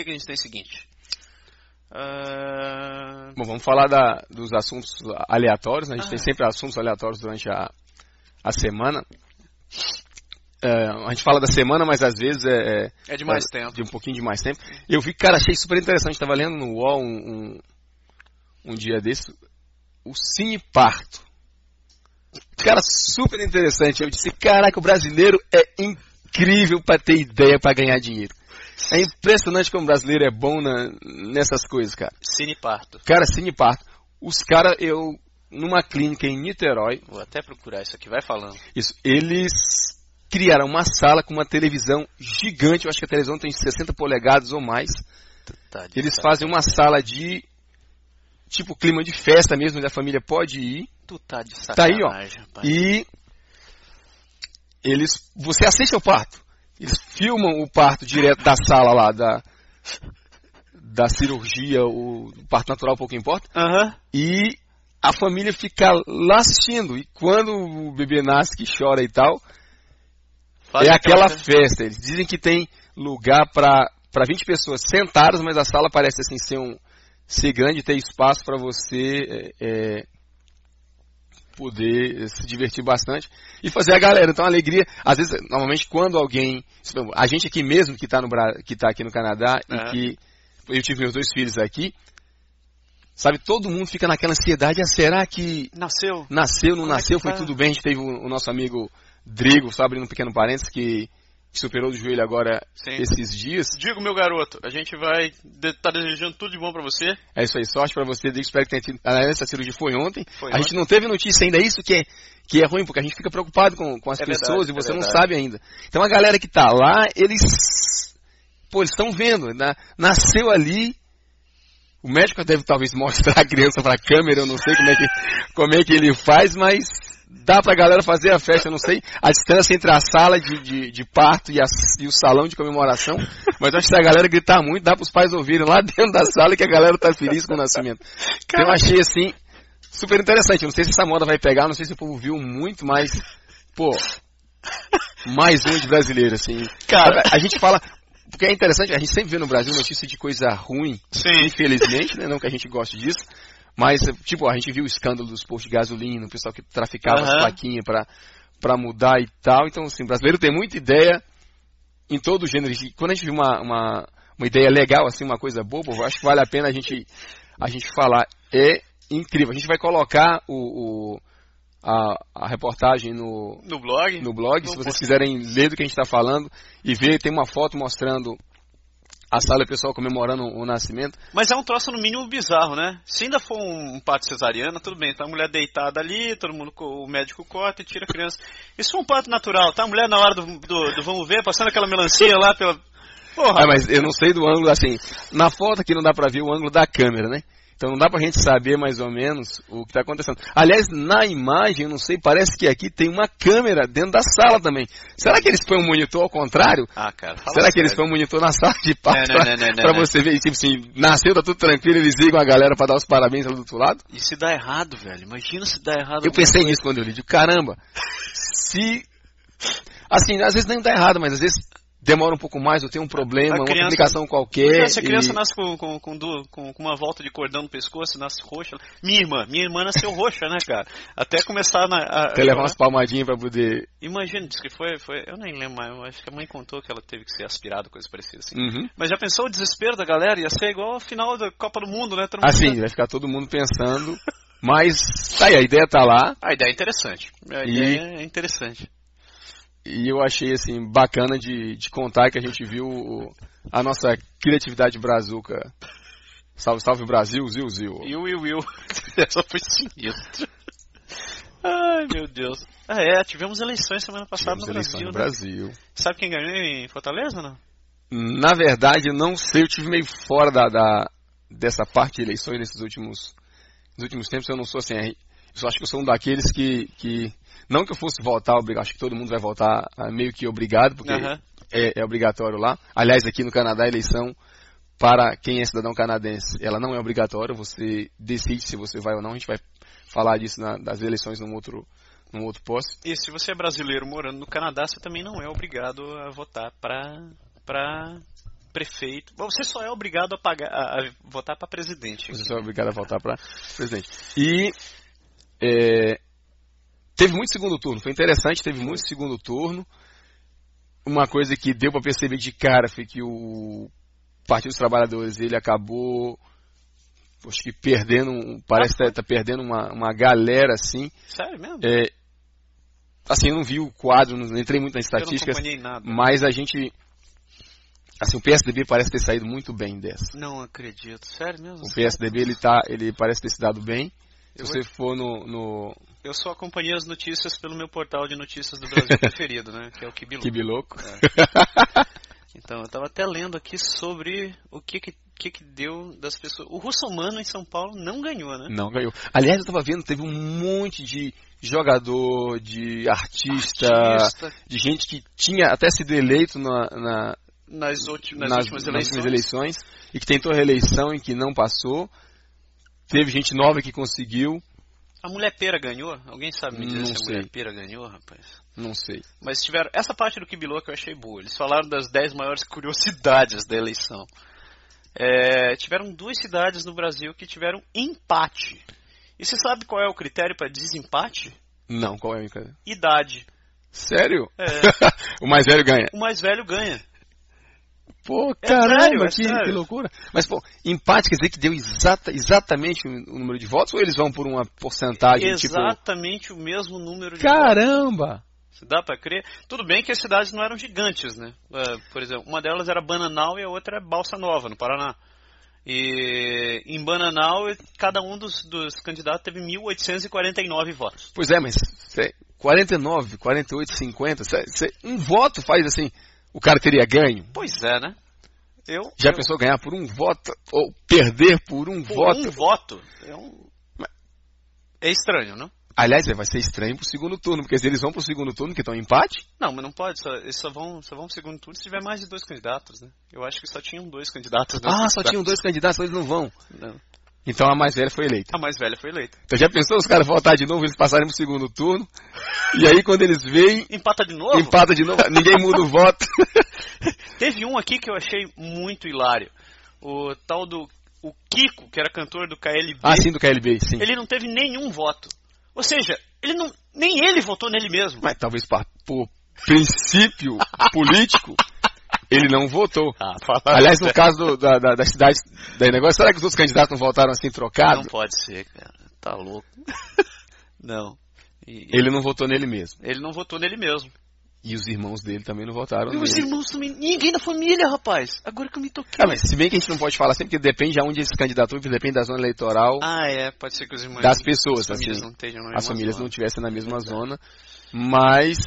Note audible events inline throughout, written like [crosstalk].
o que, que a gente tem seguinte? Uh... Bom, vamos falar da, dos assuntos aleatórios. Né? A gente ah. tem sempre assuntos aleatórios durante a, a semana. É, a gente fala da semana, mas às vezes é. É, é de mais é, tempo. De um pouquinho de mais tempo. Eu vi, cara, achei super interessante. Estava lendo no UOL um, um, um, dia desse. O Cine Parto. Cara, super interessante. Eu disse, caraca, o brasileiro é incrível para ter ideia para ganhar dinheiro. É impressionante como o brasileiro é bom na, nessas coisas, cara. Cine Parto. Cara, Cine Parto. Os caras, eu. Numa clínica em Niterói. Vou até procurar isso aqui, vai falando. Isso. Eles criaram uma sala com uma televisão gigante, eu acho que a televisão tem 60 polegadas ou mais. Tá Eles fazem uma sala de tipo clima de festa mesmo, onde a família pode ir. Tu tá de sacanagem, Tá aí, ó. Rapaz. E eles, você assiste ao parto. Eles filmam o parto direto da sala lá da da cirurgia, o parto natural pouco importa. Uhum. E a família fica lá assistindo. E quando o bebê nasce, que chora e tal, Faz é aquela festa. Eles dizem que tem lugar para 20 pessoas sentadas, mas a sala parece assim ser, um, ser grande, ter espaço para você é, é, poder se divertir bastante e fazer a galera. Então, a alegria, às vezes, normalmente, quando alguém. A gente aqui mesmo que está que tá aqui no Canadá é. e que. Eu tive meus dois filhos aqui. Sabe, todo mundo fica naquela ansiedade. Ah, será que. Nasceu? Nasceu, não Como é nasceu, é foi tudo bem. A gente teve o, o nosso amigo Drigo, só abrindo um pequeno parênteses, que superou o joelho agora Sim. esses dias. Digo, meu garoto, a gente vai estar tá desejando tudo de bom para você. É isso aí, sorte para você, Drigo, espero que tenha tido. Essa cirurgia foi ontem. Foi a ontem. gente não teve notícia ainda, é isso que é, que é ruim, porque a gente fica preocupado com, com as é pessoas verdade, e você é não sabe ainda. Então a galera que tá lá, eles. Pô, eles estão vendo, né? nasceu ali. O médico deve talvez mostrar a criança para a câmera, eu não sei como é que, como é que ele faz, mas dá pra galera fazer a festa, eu não sei a distância entre a sala de, de, de parto e, a, e, o salão de comemoração, mas acho que a galera gritar muito, dá pros pais ouvirem lá dentro da sala que a galera tá feliz com o nascimento. Então eu achei assim, super interessante. Não sei se essa moda vai pegar, não sei se o povo viu muito, mas, pô, mais um de brasileiro, assim. Cara, a gente fala, porque é interessante, a gente sempre vê no Brasil notícia de coisa ruim, Sim. infelizmente, né? Não que a gente goste disso, mas, tipo, a gente viu o escândalo dos postos de gasolina, o pessoal que traficava uhum. as plaquinhas pra, pra mudar e tal. Então, assim, o brasileiro tem muita ideia em todo o gênero. Quando a gente viu uma, uma, uma ideia legal, assim, uma coisa boba, eu acho que vale a pena a gente, a gente falar. É incrível. A gente vai colocar o, o a, a, reportagem no, no blog. No blog, no se vocês quiserem ler do que a gente está falando e ver, tem uma foto mostrando a sala o pessoal comemorando o nascimento. Mas é um troço no mínimo bizarro, né? Se ainda for um parto cesariana, tudo bem, tá a mulher deitada ali, todo mundo, o médico corta e tira a criança. Isso for um parto natural, tá a mulher na hora do, do, do vamos ver, passando aquela melancia lá pela... Porra. Ah, mas eu não sei do ângulo, assim, na foto aqui não dá pra ver o ângulo da câmera, né? Então não dá pra gente saber mais ou menos o que está acontecendo. Aliás, na imagem, não sei, parece que aqui tem uma câmera dentro da sala também. Será que eles põem um monitor ao contrário? Ah, cara. Será sério. que eles põem um monitor na sala de parto [laughs] para você ver? Tipo assim, nasceu, tá tudo tranquilo, eles ligam a galera para dar os parabéns lá do outro lado? E se dá errado, velho? Imagina se dá errado. Eu pensei nisso quando eu li. Caramba, se. Assim, às vezes nem dá errado, mas às vezes demora um pouco mais, ou tem um problema, criança, uma complicação qualquer. Se a criança e... nasce com, com, com, com, uma volta de cordão no pescoço, nasce roxa. Minha irmã, minha irmã nasceu roxa, né, cara? Até começar na. A, Até levar umas palmadinhas pra poder. Imagina, diz que foi, foi. Eu nem lembro, mas acho que a mãe contou que ela teve que ser aspirada, coisa parecida assim. Uhum. Mas já pensou o desespero da galera? Ia ser igual a final da Copa do Mundo, né? Todo assim, vai ficar todo mundo pensando. Mas, tá aí, a ideia tá lá. A ideia é interessante. A ideia e... é interessante e eu achei assim bacana de, de contar que a gente viu a nossa criatividade brazuca. Salve, salve Brasil, Zil, Zil. Will, Will, Will. Essa foi sinistro. Ai, meu Deus. Ah, é, tivemos eleições semana passada tivemos no Brasil. No né? Brasil. Sabe quem ganhou em Fortaleza, não? Na verdade, eu não sei, eu tive meio fora da, da dessa parte de eleições nesses últimos, nos últimos tempos. Eu não sou assim, eu acho que eu sou um daqueles que, que não que eu fosse votar, acho que todo mundo vai votar ah, meio que obrigado, porque uhum. é, é, obrigatório lá. Aliás, aqui no Canadá, a eleição para quem é cidadão canadense, ela não é obrigatória, você decide se você vai ou não. A gente vai falar disso na, das eleições num outro, num outro posto. E se você é brasileiro morando no Canadá, você também não é obrigado a votar para prefeito. Você só é obrigado a, pagar, a, a votar para presidente. Você só é obrigado a votar para presidente. E é, teve muito segundo turno. Foi interessante, teve muito segundo turno. Uma coisa que deu para perceber de cara foi que o Partido dos Trabalhadores ele acabou acho que perdendo, parece que tá, tá, perdendo uma, uma galera assim. Sério mesmo? É, assim, eu não vi o quadro, não entrei muito nas estatísticas, mas a gente Assim, o PSDB parece ter saído muito bem dessa. Não acredito, sério mesmo? O PSDB ele tá, ele parece ter se dado bem. Se você for no, no, Eu só acompanhei as notícias pelo meu portal de notícias do Brasil [laughs] preferido, né? Que é o Kibiloco. Kibiloco. É. [laughs] Então, eu estava até lendo aqui sobre o que que, que que deu das pessoas. O Russomano em São Paulo não ganhou, né? Não ganhou. Aliás, eu estava vendo, teve um monte de jogador, de artista, artista, de gente que tinha até sido eleito na, na nas, últimas, nas, últimas, nas últimas eleições e que tentou reeleição e que não passou. Teve gente nova que conseguiu. A mulher pera ganhou? Alguém sabe me dizer não se sei. a mulher pera ganhou, rapaz? Não sei. Mas tiveram. Essa parte do Kibilô que eu achei boa. Eles falaram das 10 maiores curiosidades da eleição. É, tiveram duas cidades no Brasil que tiveram empate. E você sabe qual é o critério para desempate? Não, qual é o critério? Idade. Sério? É. [laughs] o mais velho ganha. O mais velho ganha. Pô, é caramba, é sério, que, que, loucura. Mas, pô, empate quer dizer que deu exata, exatamente o número de votos ou eles vão por uma porcentagem tipo Exatamente tipo... o mesmo número de Caramba! votos. Dá pra crer? Tudo bem que as cidades não eram gigantes, né? Uh, por exemplo, uma delas era Bananal e a outra é Balsa Nova, no Paraná. E em Bananal, cada um dos, dos candidatos teve 1.849 votos. Pois é, mas 49, 48, 50, um voto faz assim o cara teria ganho? Pois é, né? Eu, Já eu... pensou ganhar por um voto ou perder por um por voto? um voto. É, um... é estranho, não? Aliás, vai ser estranho pro segundo turno, porque se eles vão pro segundo turno que estão em empate. Não, mas não pode, só, eles só vão, só vão pro segundo turno se tiver mais de dois candidatos, né? Eu acho que só tinham dois candidatos. Ah, só tinham dois candidatos, eles não vão. Não. Então a mais velha foi eleita. A mais velha foi eleita. Então já pensou os caras voltar de novo, eles passarem pro segundo turno? E aí quando eles veem. Empata de novo? Empata de novo, ninguém muda o voto. [laughs] Teve um aqui que eu achei muito hilário. O tal do. O Kiko, que era cantor do KLB. Ah, sim, do KLB, sim. Ele não teve nenhum voto. Ou seja, ele não, nem ele votou nele mesmo. Mas talvez por princípio político, [laughs] ele não votou. Ah, Aliás, no caso do, da, da, da, cidade da negócio, será que os outros candidatos não votaram assim trocados? Não pode ser, cara. Tá louco. [laughs] não. E, ele não votou nele mesmo. Ele não votou nele mesmo. E os irmãos dele também não votaram. E os irmãos também. Ninguém da família, rapaz. Agora que eu me toquei. Ah, mas se bem que a gente não pode falar sempre, porque depende de onde esse candidato depende da zona eleitoral. Ah, é. Pode ser que os irmãos. Das pessoas, as famílias assim, não estejam na As famílias zona. não estivessem na mesma é zona. Mas.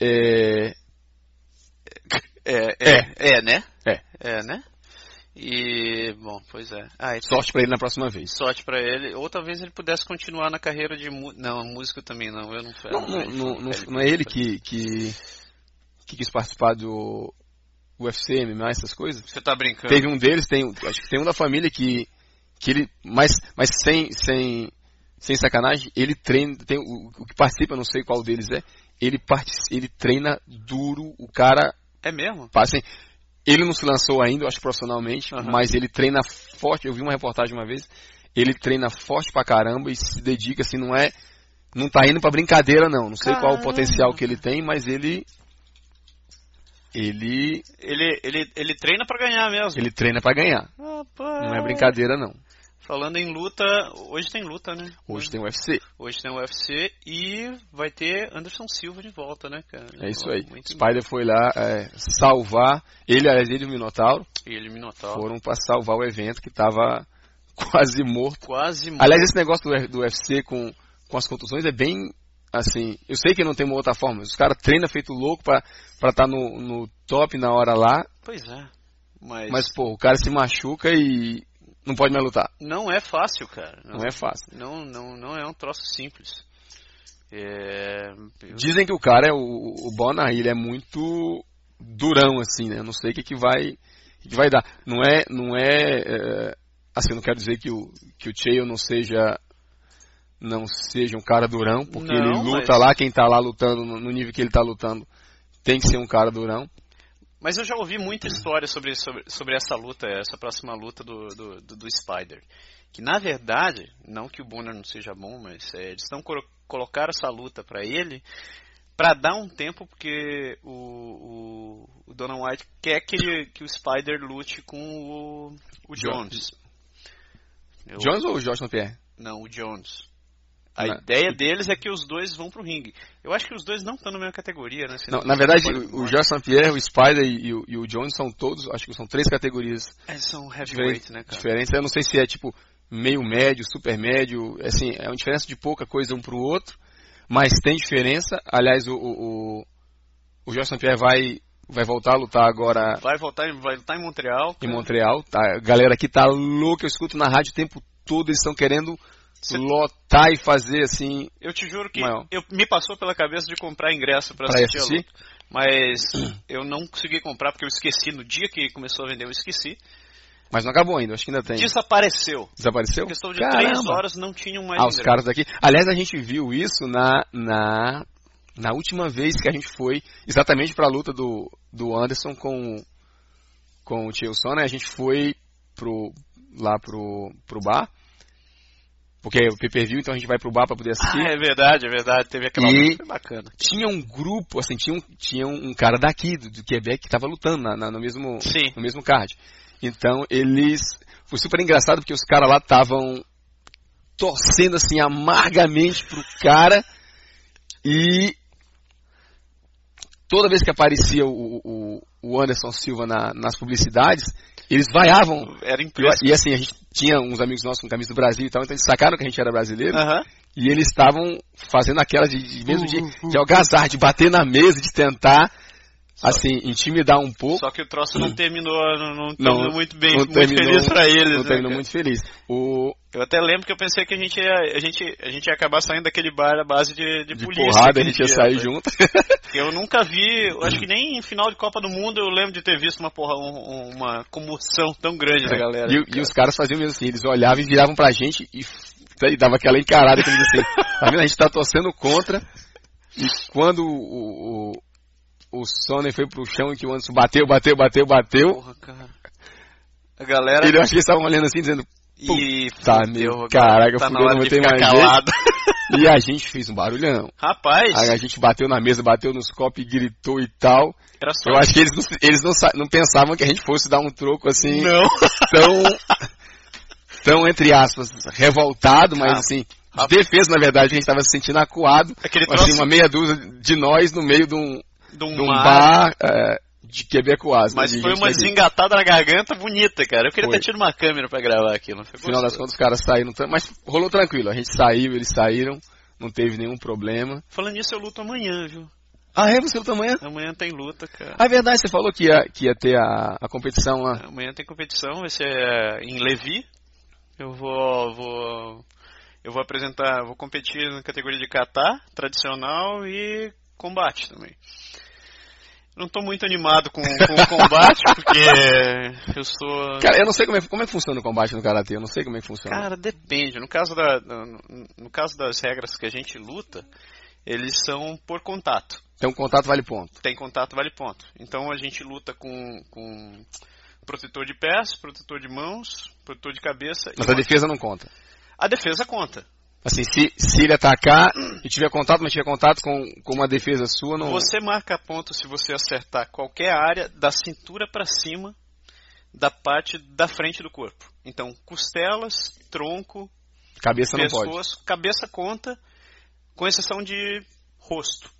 É, é, é, é, né? É. É, né? E, bom, pois é. Ah, sorte para ele na próxima vez. Sorte para ele. Ou talvez ele pudesse continuar na carreira de. Não, músico também não. Eu não Não, não, não, não, não é ele que, que, que quis participar do UFC, MMA, essas coisas? Você tá brincando? Teve um deles, tem, acho que tem um da família que, que ele. Mas, mas sem, sem, sem sacanagem, ele treina. Tem, o, o que participa, não sei qual deles é. Ele, part, ele treina duro, o cara é mesmo? Assim, ele não se lançou ainda, eu acho profissionalmente, uhum. mas ele treina forte. Eu vi uma reportagem uma vez. Ele treina forte pra caramba e se dedica, assim, não é. Não tá indo pra brincadeira, não. Não sei caramba. qual o potencial que ele tem, mas ele. Ele. Ele, ele, ele treina para ganhar mesmo. Ele treina para ganhar. Rapaz. Não é brincadeira, não. Falando em luta, hoje tem luta, né? Hoje tem UFC. Hoje tem UFC e vai ter Anderson Silva de volta, né, cara? É isso aí. Muito Spider foi lá é, salvar, ele, aliás, ele e o Minotauro. Ele e o Minotauro. Foram para salvar o evento que estava [laughs] quase morto. Quase morto. Aliás, esse negócio do, do UFC com, com as contusões é bem, assim, eu sei que não tem uma outra forma, os caras treinam feito louco para estar tá no, no top na hora lá. Pois é. Mas... Mas, pô, o cara se machuca e não pode mais lutar. Não é fácil, cara. Não, não é fácil. Não, não, não é um troço simples. É... Dizem que o cara, é o, o Bona, ele é muito durão, assim, né? Eu não sei o que, que vai que, que vai dar. Não é, não é, é, assim, eu não quero dizer que o que o Chael não seja não seja um cara durão, porque não, ele luta mas... lá, quem tá lá lutando no nível que ele tá lutando tem que ser um cara durão. Mas eu já ouvi muita história sobre, sobre, sobre essa luta, essa próxima luta do, do, do, do Spider. Que na verdade, não que o Bonner não seja bom, mas é, eles estão colocar essa luta para ele para dar um tempo, porque o, o, o Donald White quer que, ele, que o Spider lute com o, o Jones. Eu, Jones ou o Josh Pierre? Não, o Jones. A na, ideia deles é que os dois vão pro ringue. Eu acho que os dois não estão na mesma categoria, né? Não, na verdade, o, Josh Pierre, o Spider e, o, e o Jones são todos, acho que são três categorias. É, são heavyweight, né, cara? Diferentes. Eu não sei se é tipo meio médio, super médio, assim, é uma diferença de pouca coisa um pro outro, mas tem diferença. Aliás, o, o, o Josh Pierre vai vai voltar a lutar agora. Vai voltar, vai lutar em Montreal. Cara. Em Montreal, tá? A galera aqui tá louca, eu escuto na rádio o tempo todo, eles estão querendo. Lotar e fazer assim. Eu te juro que eu, me passou pela cabeça de comprar ingresso para assistir, assistir? mas [clears throat] eu não consegui comprar porque eu esqueci no dia que começou a vender, eu esqueci. Mas não acabou ainda, acho que ainda tem. Desapareceu. Desapareceu? Em questão de Caramba. três horas não tinham mais. Ah, ingresso. os caras daqui. Aliás, a gente viu isso na, na, na última vez que a gente foi exatamente para a luta do, do Anderson com, com o Tio né? A gente foi pro, lá pro, pro bar. Porque é o pay-per-view, então a gente vai pro bar para poder assistir. Ah, é verdade, é verdade. Teve aquela e bacana. Tinha um grupo, assim, tinha um, tinha um cara daqui, do, do Quebec, que tava lutando na, na, no, mesmo, Sim. no mesmo card. Então eles. Foi super engraçado porque os caras lá estavam torcendo assim amargamente pro cara e toda vez que aparecia o, o, o Anderson Silva na, nas publicidades, eles vaiavam. Era impressionante. E assim, a gente tinha uns amigos nossos com camisa do Brasil e tal, então eles sacaram que a gente era brasileiro. Uhum. E eles estavam fazendo aquela de, de mesmo de, de algazar, de bater na mesa, de tentar assim, intimidar um pouco. Só que o troço não terminou, não, não terminou não, muito bem, muito terminou, feliz para eles. Não né, terminou muito feliz. O... Eu até lembro que eu pensei que a gente ia, a gente, a gente ia acabar saindo daquele bar à base de, de, de polícia. Porrada, a gente ia sair junto. [laughs] eu nunca vi, acho que nem em final de Copa do Mundo eu lembro de ter visto uma, porra, um, uma comoção tão grande é. da galera. E, e, os caras faziam mesmo assim, eles olhavam e viravam pra gente e, e dava aquela encarada que eles assim, tá vendo? A gente tá torcendo contra. E quando o, o o Sonnen foi pro chão e que o Anderson bateu, bateu, bateu, bateu. Porra, cara. A galera. Ele, eu acho que eles estavam olhando assim, dizendo. E tá, meu, caraca, tá fudeu, não tem mais calado. jeito. [laughs] E a gente fez um barulhão. Rapaz. Aí a gente bateu na mesa, bateu nos copos e gritou e tal. Era só eu acho que eles, não, eles não, não pensavam que a gente fosse dar um troco assim. Não. [laughs] Tão. tão, entre aspas, revoltado, mas ah. assim, de defesa, na verdade, a gente estava se sentindo acuado. Aquele assim, troço... uma meia dúzia de nós no meio de um, de um, de um bar é, de quebecois. Mas né, foi uma desengatada na garganta bonita, cara. Eu queria foi. ter tido uma câmera para gravar aquilo. No final das contas, os caras saíram. Mas rolou tranquilo. A gente saiu, eles saíram. Não teve nenhum problema. Falando nisso, eu luto amanhã, viu? Ah, é? Você luta amanhã? Amanhã tem luta, cara. Ah, é verdade, você falou que ia, que ia ter a, a competição lá. Amanhã tem competição, vai ser é, em Levi. Eu vou, vou, eu vou apresentar, vou competir na categoria de kata, tradicional e combate também. Não estou muito animado com, com o combate, [laughs] porque eu sou. Cara, eu não sei como é, como é que funciona o combate no Karatê, eu não sei como é que funciona. Cara, depende. No caso, da, no, no caso das regras que a gente luta, eles são por contato. Tem um contato vale ponto. Tem contato vale ponto. Então a gente luta com, com protetor de pés, protetor de mãos, protetor de cabeça. Mas a defesa não conta. A defesa conta. Assim, se, se ele atacar e tiver contato, mas tiver contato com, com uma defesa sua, não. Você marca ponto se você acertar qualquer área da cintura para cima da parte da frente do corpo. Então, costelas, tronco, cabeça pescoço, não pode. cabeça conta, com exceção de rosto.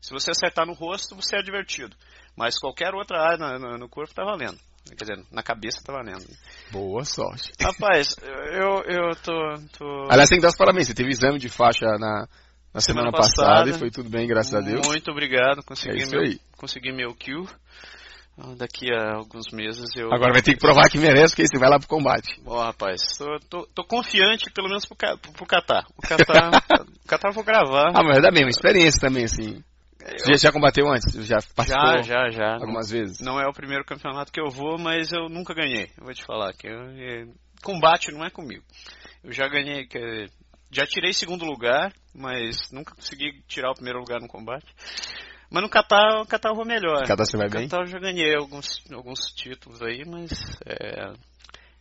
Se você acertar no rosto, você é divertido. Mas qualquer outra área no, no corpo está valendo. Quer dizer, na cabeça tá valendo. Boa sorte. [laughs] Rapaz, eu, eu tô, tô. Aliás, tem que dar os parabéns. Você teve exame de faixa na, na semana, semana passada, passada, e foi tudo bem, graças a Deus. Muito obrigado. Consegui, é meu, consegui meu kill. Daqui a alguns meses eu. Agora vai ter que provar que merece, porque aí você vai lá pro combate. Bom, rapaz, tô, tô, tô confiante, pelo menos pro, pro Catar. O Catar, [laughs] o Catar eu vou gravar. Ah, mas dá bem, uma experiência também, assim. Você já, já combateu antes? Já participou? Já, já, já. Algumas não, vezes? Não é o primeiro campeonato que eu vou, mas eu nunca ganhei. Eu vou te falar que eu, é, combate não é comigo. Eu já ganhei, que, já tirei segundo lugar, mas nunca consegui tirar o primeiro lugar no combate. Mas no Catar, o Catar eu vou melhor. Catar você vai no bem? Catar eu já ganhei alguns, alguns títulos aí, mas é,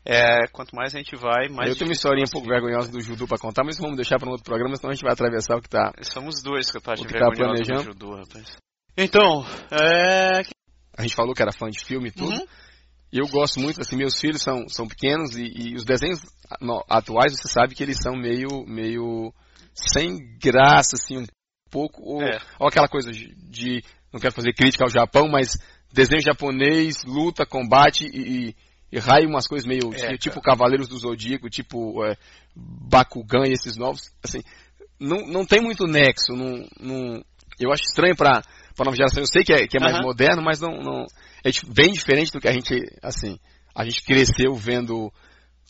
é, quanto mais a gente vai, mais. Eu tenho uma historinha um pouco vergonhosa do judô para contar, mas vamos deixar para um outro programa, senão a gente vai atravessar o que tá. Somos dois que eu acho tá planejando. judô, rapaz. Então, é... a gente falou que era fã de filme e tudo. Uhum. E eu gosto muito, assim, meus filhos são, são pequenos e, e os desenhos atuais, você sabe que eles são meio, meio sem graça, assim, um pouco. Ou, é. ou aquela coisa de, de, não quero fazer crítica ao Japão, mas desenho japonês, luta, combate e, e, e raio umas coisas meio, é, tipo Cavaleiros do Zodíaco, tipo é, Bakugan e esses novos, assim, não, não tem muito nexo, não, não, eu acho estranho para a nova geração, eu sei que é, que é mais moderno, mas não, não, é bem diferente do que a gente, assim, a gente cresceu vendo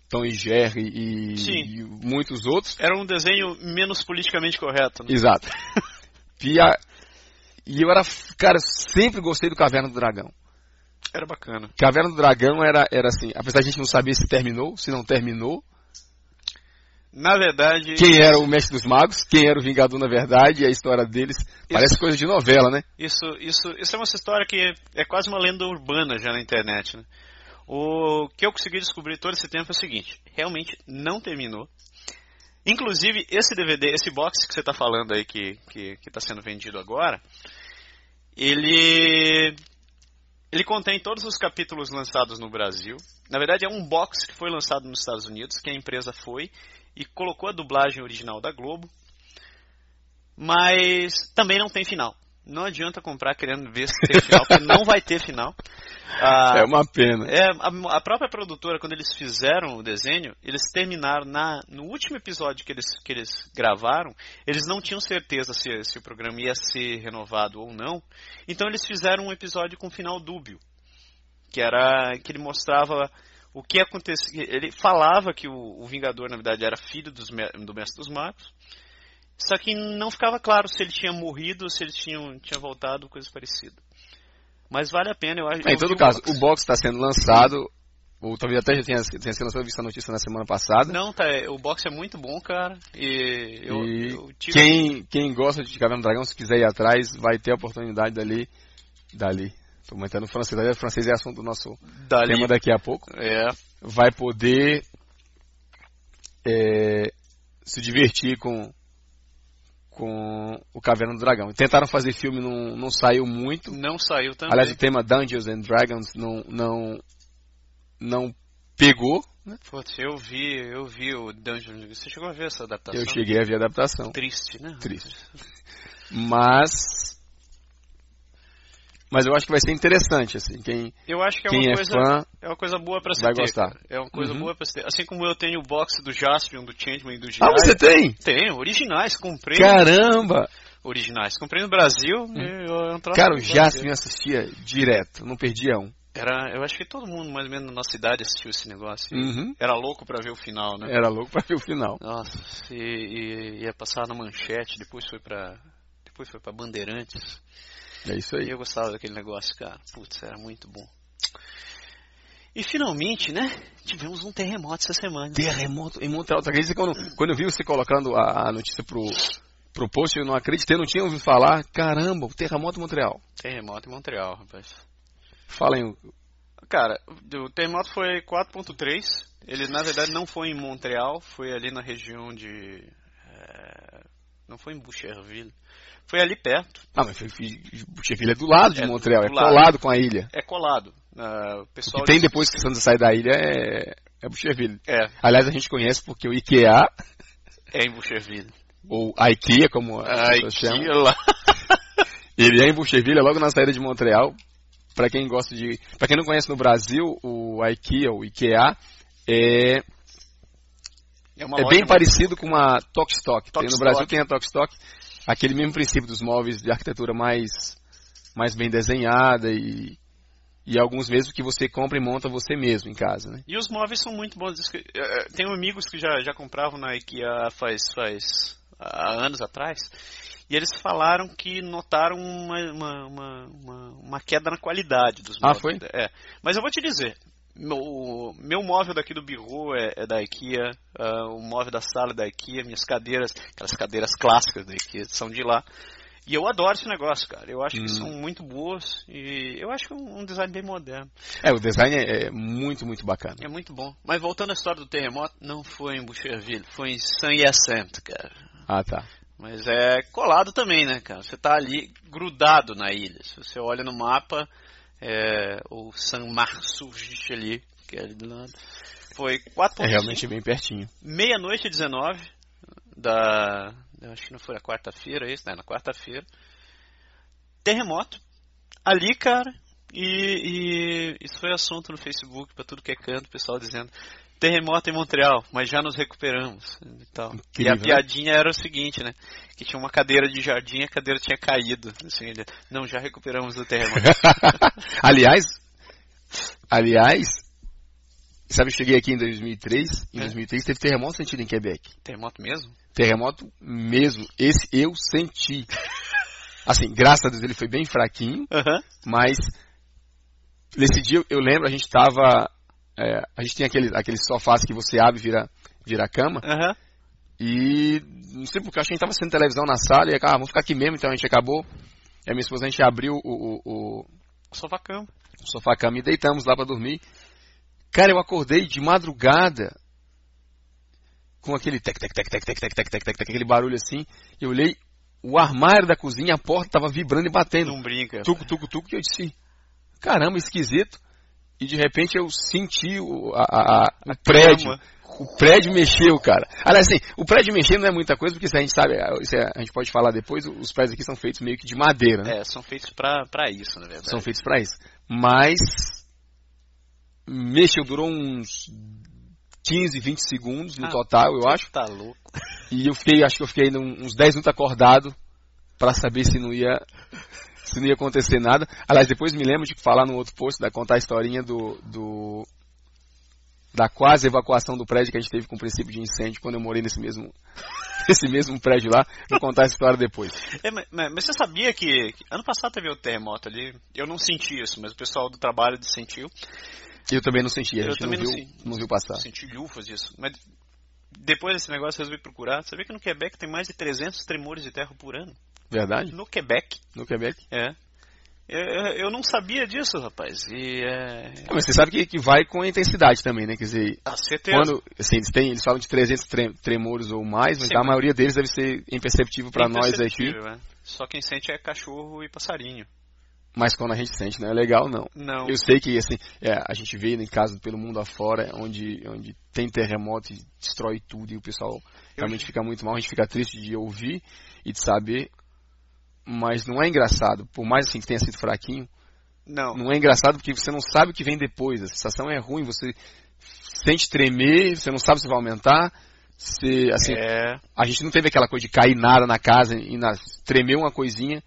Tom e Jerry e, e, muitos outros. Era um desenho menos politicamente correto. Né? Exato. [laughs] e, a, e eu era, cara, sempre gostei do Caverna do Dragão. Era bacana. Caverna do Dragão era, era assim, apesar de a gente não saber se terminou, se não terminou. Na verdade. Quem era o Mestre dos Magos, quem era o Vingador na verdade, e a história deles. Isso, parece coisa de novela, né? Isso, isso, isso é uma história que é quase uma lenda urbana já na internet, né? O que eu consegui descobrir todo esse tempo é o seguinte: realmente não terminou. Inclusive, esse DVD, esse box que você está falando aí, que está sendo vendido agora, ele, ele contém todos os capítulos lançados no Brasil. Na verdade, é um box que foi lançado nos Estados Unidos, que a empresa foi e colocou a dublagem original da Globo, mas também não tem final. Não adianta comprar querendo ver se tem final, porque não vai ter final. Ah, é uma pena. É, a, a, própria produtora, quando eles fizeram o desenho, eles terminaram na, no último episódio que eles, que eles gravaram, eles não tinham certeza se, se o programa ia ser renovado ou não. Então eles fizeram um episódio com final dúbio, que era que ele mostrava o que acontecia. Ele falava que o, o Vingador, na verdade, era filho dos, do Mestre dos Magos. Só que não ficava claro se ele tinha morrido ou se ele tinha, tinha voltado, coisa parecida. Mas vale a pena, eu acho. É, em todo caso, o box. o box está sendo lançado, ou talvez até já tenha, tenha sido lançado, visto a notícia na semana passada. Não, tá, é, o box é muito bom, cara. E, eu, e eu tive... quem, quem gosta de Caverna do Dragão, se quiser ir atrás, vai ter a oportunidade dali. Dali. Estou comentando francês, o francês é assunto do nosso dali. tema daqui a pouco. É. Vai poder é, se divertir com com o Caverna do Dragão. Tentaram fazer filme, não, não saiu muito. Não saiu também. Aliás, o tema Dungeons and Dragons não, não, não pegou. Né? Putz, eu vi, eu vi o Dungeons. Você chegou a ver essa adaptação? Eu cheguei a ver a adaptação. Triste, né? Triste. Mas mas eu acho que vai ser interessante, assim. Quem, eu acho que é quem uma é coisa, fã é uma coisa boa para se vai ter. gostar. É uma coisa uhum. boa para se ter. Assim como eu tenho o box do Jaspion, do Changeman e do Jiraiya. Ah, você tem? Tenho, originais, comprei. Caramba! Originais. Comprei no Brasil. Hum. Eu, eu Cara, o Jaspion assistia direto, não perdia um. Era, eu acho que todo mundo, mais ou menos na nossa idade, assistiu esse negócio. Uhum. Era louco para ver o final, né? Era louco para ver o final. Nossa, e, e, ia passar na manchete, depois foi para depois foi para Bandeirantes. É isso aí. Eu gostava daquele negócio, cara. Putz, era muito bom. E finalmente, né? Tivemos um terremoto essa semana. Terremoto em Montreal. Você acredita quando, quando eu vi você colocando a, a notícia pro, pro post, eu não acreditei, não tinha ouvido falar. Caramba, o terremoto em Montreal. Terremoto em Montreal, rapaz. Fala aí. Cara, o terremoto foi 4.3. Ele, na verdade, não foi em Montreal, foi ali na região de... É, não foi em Boucherville. Foi ali perto. Ah, mas Boucherville é do lado de é Montreal, é lado. colado com a ilha. É colado. Uh, o pessoal o que tem depois que você sai da ilha é, é Boucherville. É. Aliás, a gente conhece porque o IKEA... É em Boucherville. Ou a IKEA, como a pessoas chamam. Lá. [laughs] Ele é em Boucherville, é logo na saída de Montreal. Para quem gosta de... Para quem não conhece no Brasil, o IKEA, o IKEA, é... É, é bem parecido com uma Tokstok. Tem no Brasil tem a Tokstok, aquele mesmo princípio dos móveis de arquitetura mais, mais bem desenhada e, e alguns mesmo que você compra e monta você mesmo em casa, né? E os móveis são muito bons. Eh, eh, tenho amigos que já, já compravam na IKEA faz, faz há anos atrás e eles falaram que notaram uma, uma, uma, uma queda na qualidade dos móveis. Ah, foi? É. Mas eu vou te dizer, meu, meu móvel daqui do Birro é, é da IKEA, uh, o móvel da sala é da IKEA, minhas cadeiras, aquelas cadeiras clássicas da IKEA, são de lá. E eu adoro esse negócio, cara. Eu acho hum. que são muito boas e eu acho que é um design bem moderno. É, o design é, é muito, muito bacana. É muito bom. Mas voltando à história do terremoto, não foi em Boucherville, foi em Saint-Hyacinthe, cara. Ah, tá. Mas é colado também, né, cara? Você tá ali grudado na ilha. Se você olha no mapa, é, o San Marçurgis ali, que é ali do lado. Foi 4.5. É realmente bem pertinho. Meia-noite 19 da. Acho que não foi na quarta-feira, isso, né? Na quarta-feira. Terremoto. Ali, cara. E, e isso foi assunto no Facebook, para tudo que é canto, o pessoal dizendo terremoto em Montreal, mas já nos recuperamos. E, tal. e a né? piadinha era o seguinte, né? Que tinha uma cadeira de jardim a cadeira tinha caído. Assim, não, já recuperamos o terremoto. [laughs] aliás, aliás, sabe, eu cheguei aqui em 2003, em é. 2003 teve terremoto sentido em Quebec. Terremoto mesmo? Terremoto mesmo. Esse eu senti. [laughs] Assim, graças a Deus ele foi bem fraquinho, mas nesse dia eu lembro, a gente estava é, a gente tem aquele, aqueles sofás que você abre e vira, vira cama. Uhum. E não sei porque, acho que a gente tava sendo televisão na sala e ah, vamos ficar aqui mesmo, então a gente acabou. E a minha esposa, a gente abriu o, o, o, o sofá-cama. O sofá-cama e deitamos lá para dormir. Cara, eu acordei de madrugada com aquele tec, tec, tec, tec, tec, tec, tec, tec, tec, aquele barulho assim. Eu olhei, o armário da cozinha, a porta tava vibrando e batendo. Não brinca. Tuco, tuco, tuco, que eu disse, caramba, esquisito e de repente eu senti o, a, a, o prédio. Cama. O prédio mexeu, cara. Aliás, assim, o prédio mexer não é muita coisa, porque a gente sabe, é, a gente pode falar depois, os prédios aqui são feitos meio que de madeira, né? É, são feitos para isso, na verdade. São feitos para isso. Mas mexeu, durou uns 15, 20 segundos no ah, total, eu acho. Tá louco. E eu fiquei, acho que eu fiquei uns 10 minutos acordado para saber se não ia se não ia acontecer nada. Aliás, depois me lembro de falar no outro post, da contar a historinha do, do da quase evacuação do prédio que a gente teve com o princípio de incêndio quando eu morei nesse mesmo [laughs] nesse mesmo prédio lá. Vou contar essa história depois. É, mas, mas, você sabia que, que, ano passado teve o terremoto ali? Eu não senti isso, mas o pessoal do trabalho sentiu. Eu também não senti, a gente não, viu, não, não viu passar. Senti lufas disso. Mas depois desse negócio eu resolvi procurar. Você vê que no Quebec tem mais de 300 tremores de terra por ano. Verdade? No Quebec. No Quebec? É. Eu, eu não sabia disso, rapaz. E, é... Mas você sabe que, que vai com a intensidade também, né? Quer dizer, a certeza. quando assim, eles, têm, eles falam de 300 tremores ou mais, mas Sim, a maioria deles deve ser imperceptível para nós aqui. É. Só quem sente é cachorro e passarinho. Mas quando a gente sente não é legal, não. Não. Eu sei que assim, é, a gente vê em casa pelo mundo afora, onde, onde tem terremoto e destrói tudo e o pessoal realmente eu... fica muito mal, a gente fica triste de ouvir e de saber mas não é engraçado, por mais assim que tenha sido fraquinho. Não. Não é engraçado porque você não sabe o que vem depois, a sensação é ruim, você sente tremer, você não sabe se vai aumentar. Você, assim, é... A gente não teve aquela coisa de cair nada na casa e na, tremeu uma coisinha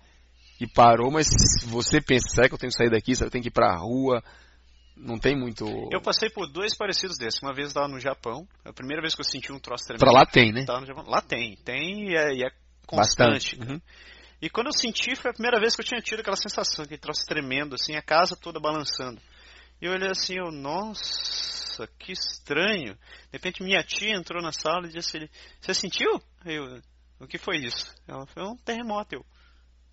e parou, mas se você pensa, será que eu tenho que sair daqui? Será que eu tenho que ir pra rua? Não tem muito. Eu passei por dois parecidos desses. Uma vez lá no Japão, a primeira vez que eu senti um troço tremendo. Pra lá tem, né? Lá tem, tem e é, e é constante. Bastante. Uhum. E quando eu senti, foi a primeira vez que eu tinha tido aquela sensação, aquele troço tremendo, assim, a casa toda balançando. E eu olhei assim, eu, nossa, que estranho. De repente minha tia entrou na sala e disse, você sentiu? Eu, o que foi isso? Ela falou, é um terremoto. Eu,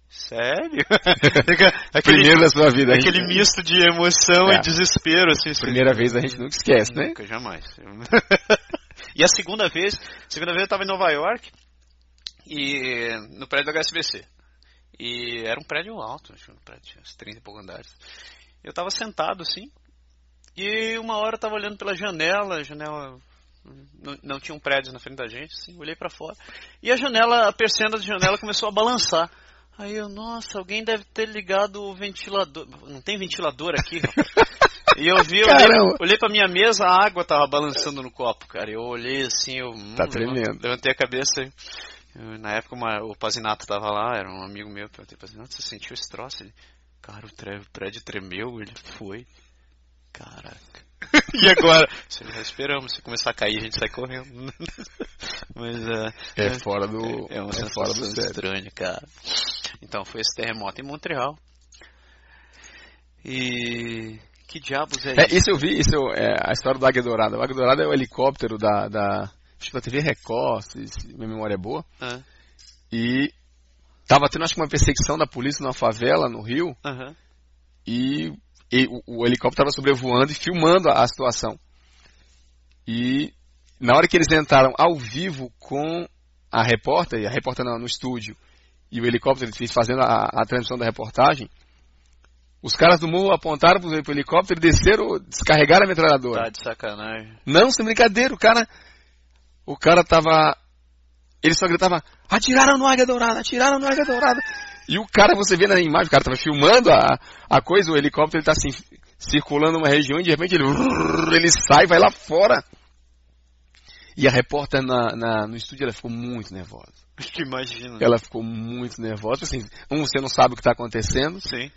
sério? [laughs] aquele, Primeiro da sua vida. Aquele gente... misto de emoção é. e desespero, assim. Primeira vez a gente nunca esquece, né? Nunca, jamais. [laughs] e a segunda vez, segunda vez eu estava em Nova York, e no prédio da HSBC. E era um prédio alto, acho que um prédio tinha uns 30 e poucos andares. Eu estava sentado assim, e uma hora eu estava olhando pela janela, a janela não, não tinha um prédio na frente da gente, assim, olhei para fora. E a janela, a persiana da janela começou a balançar. Aí eu, nossa, alguém deve ter ligado o ventilador. Não tem ventilador aqui, E eu vi, eu olhei, olhei pra minha mesa, a água tava balançando no copo, cara. Eu olhei assim, eu. Tá hum, tremendo. Levantei a cabeça e na época uma, o Pazinato tava lá, era um amigo meu, perguntei, Pazinato, você sentiu esse troço? Ele, cara, o, prédio tremeu, ele foi. Caraca. [laughs] e agora? [laughs] Se esperamos, se começar a cair, a gente sai correndo. [laughs] Mas uh, é fora do. É, é uma é sensação do estranha, cara. Então foi esse terremoto em Montreal. E que diabos é, é isso? Isso eu vi, isso é a história do Águia Dourada. O Águia Dourada é o helicóptero da, da acho que da TV Record, se, se minha memória é boa. Ah. E Tava tendo, acho que, uma perseguição da polícia numa favela no Rio. Uhum. E, e o, o, helicóptero estava sobrevoando e filmando a, a, situação. E na hora que eles entraram ao vivo com a repórter, e a repórter no, no estúdio, e o helicóptero fazendo a, a transmissão da reportagem, os caras do morro apontaram pro, pro helicóptero e desceram, descarregaram a metralhadora. Tá de sacanagem. Não, sem brincadeira, o cara. O cara tava. Ele só gritava, atiraram no Águia Dourada, atiraram no Águia Dourada. E o cara, você vê na imagem, o cara tava filmando a, a coisa, o helicóptero ele tá assim, circulando uma região e de repente ele, [laughs] ele sai, vai lá fora. E a repórter na, na, no estúdio, ela ficou muito nervosa. [laughs] Que imagina. Ela ficou muito nervosa. Assim, um, você não sabe o que está acontecendo. Sim.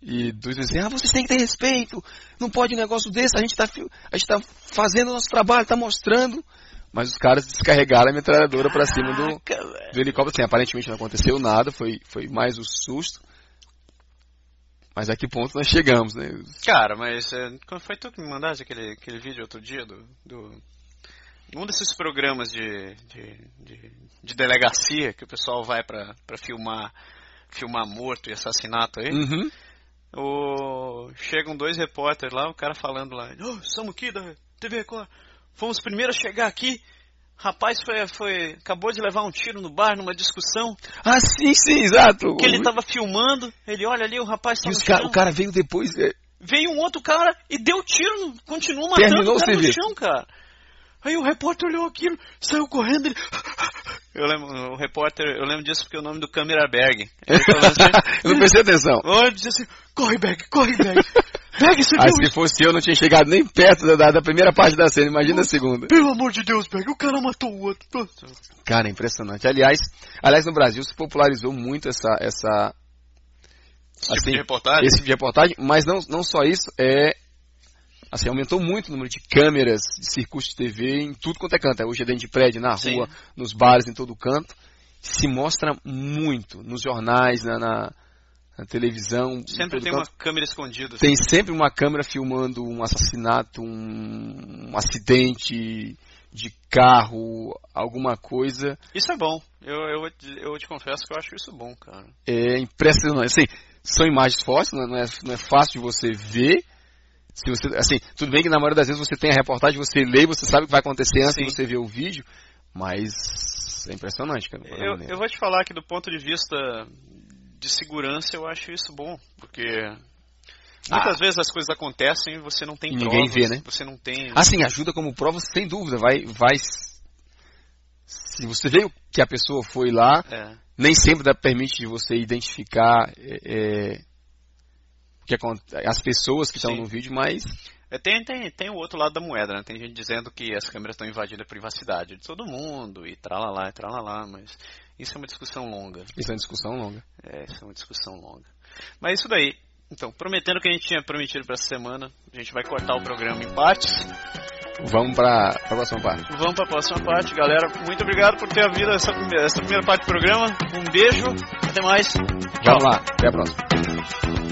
E dois dizem, ah, vocês têm que ter respeito. Não pode um negócio desse. A gente está tá fazendo o nosso trabalho, está mostrando. Mas os caras descarregaram a metralhadora para cima do, do helicóptero. Assim, aparentemente não aconteceu nada, foi, foi mais o um susto. Mas a que ponto nós chegamos, né? Cara, mas é, foi tu que me mandaste aquele, aquele vídeo outro dia do, do um desses programas de, de, de, de delegacia que o pessoal vai para filmar filmar morto e assassinato aí. Uhum. O, chegam dois repórteres lá, o cara falando lá, oh, somos aqui da TV Record, Fomos os primeiros a chegar aqui. Rapaz foi, foi, acabou de levar um tiro no bar numa discussão. Ah, sim, sim, exato. Que ele estava filmando. Ele olha ali, o rapaz tá e no O cara veio depois. É... Veio um outro cara e deu tiro, continuou matando Terminou o cara no chão, cara. Aí o repórter olhou aquilo, saiu correndo. Ele... [laughs] Eu lembro, o repórter, eu lembro disso porque é o nome do Cameraberg. [laughs] Assim, eu não prestei atenção. Ele disse assim: corre, Berg, corre, Berg. [laughs] Berg, você ah, se fosse eu, não tinha chegado nem perto da, da primeira parte da cena, imagina a segunda. Pelo amor de Deus, Berg, o cara matou o outro. Cara, impressionante. Aliás, aliás, no Brasil se popularizou muito essa. essa esse assim, tipo de reportagem? Esse tipo de reportagem, mas não, não só isso, é Assim, aumentou muito o número de câmeras de circuito de TV em tudo quanto é canto. É hoje é dentro de prédio, na rua, Sim. nos bares, em todo canto. Se mostra muito nos jornais, na, na, na televisão. Sempre tem uma câmera escondida. Tem sempre uma câmera filmando um assassinato, um, um acidente de carro, alguma coisa. Isso é bom. Eu, eu, eu te confesso que eu acho isso bom, cara. É impressionante. Assim, são imagens fortes, não é, não é fácil de você ver, se você, assim, tudo bem que na maioria das vezes você tem a reportagem, você lê, você sabe o que vai acontecer antes de você ver o vídeo, mas é impressionante, cara. Eu, eu vou te falar que do ponto de vista de segurança eu acho isso bom, porque Muitas ah. vezes as coisas acontecem e você não tem e ninguém vê, né? Você não tem. Assim, ajuda como prova, sem dúvida. Vai, vai. Se você vê que a pessoa foi lá, é. nem sempre dá, permite você identificar é, é que as pessoas que estão no vídeo, mas. É, tem, tem, tem o outro lado da moeda, né? Tem gente dizendo que as câmeras estão invadindo a privacidade de todo mundo e tralalá e tralalá, mas isso é uma discussão longa. Isso é uma discussão longa. É, isso é uma discussão longa. Mas isso daí. Então, prometendo que a gente tinha prometido para essa semana, a gente vai cortar o programa em partes. Vamos para a próxima parte. Vamos para a próxima parte, galera. Muito obrigado por ter havido essa, essa primeira parte do programa. Um beijo, até mais. Tchau. Vamos lá, até a próxima.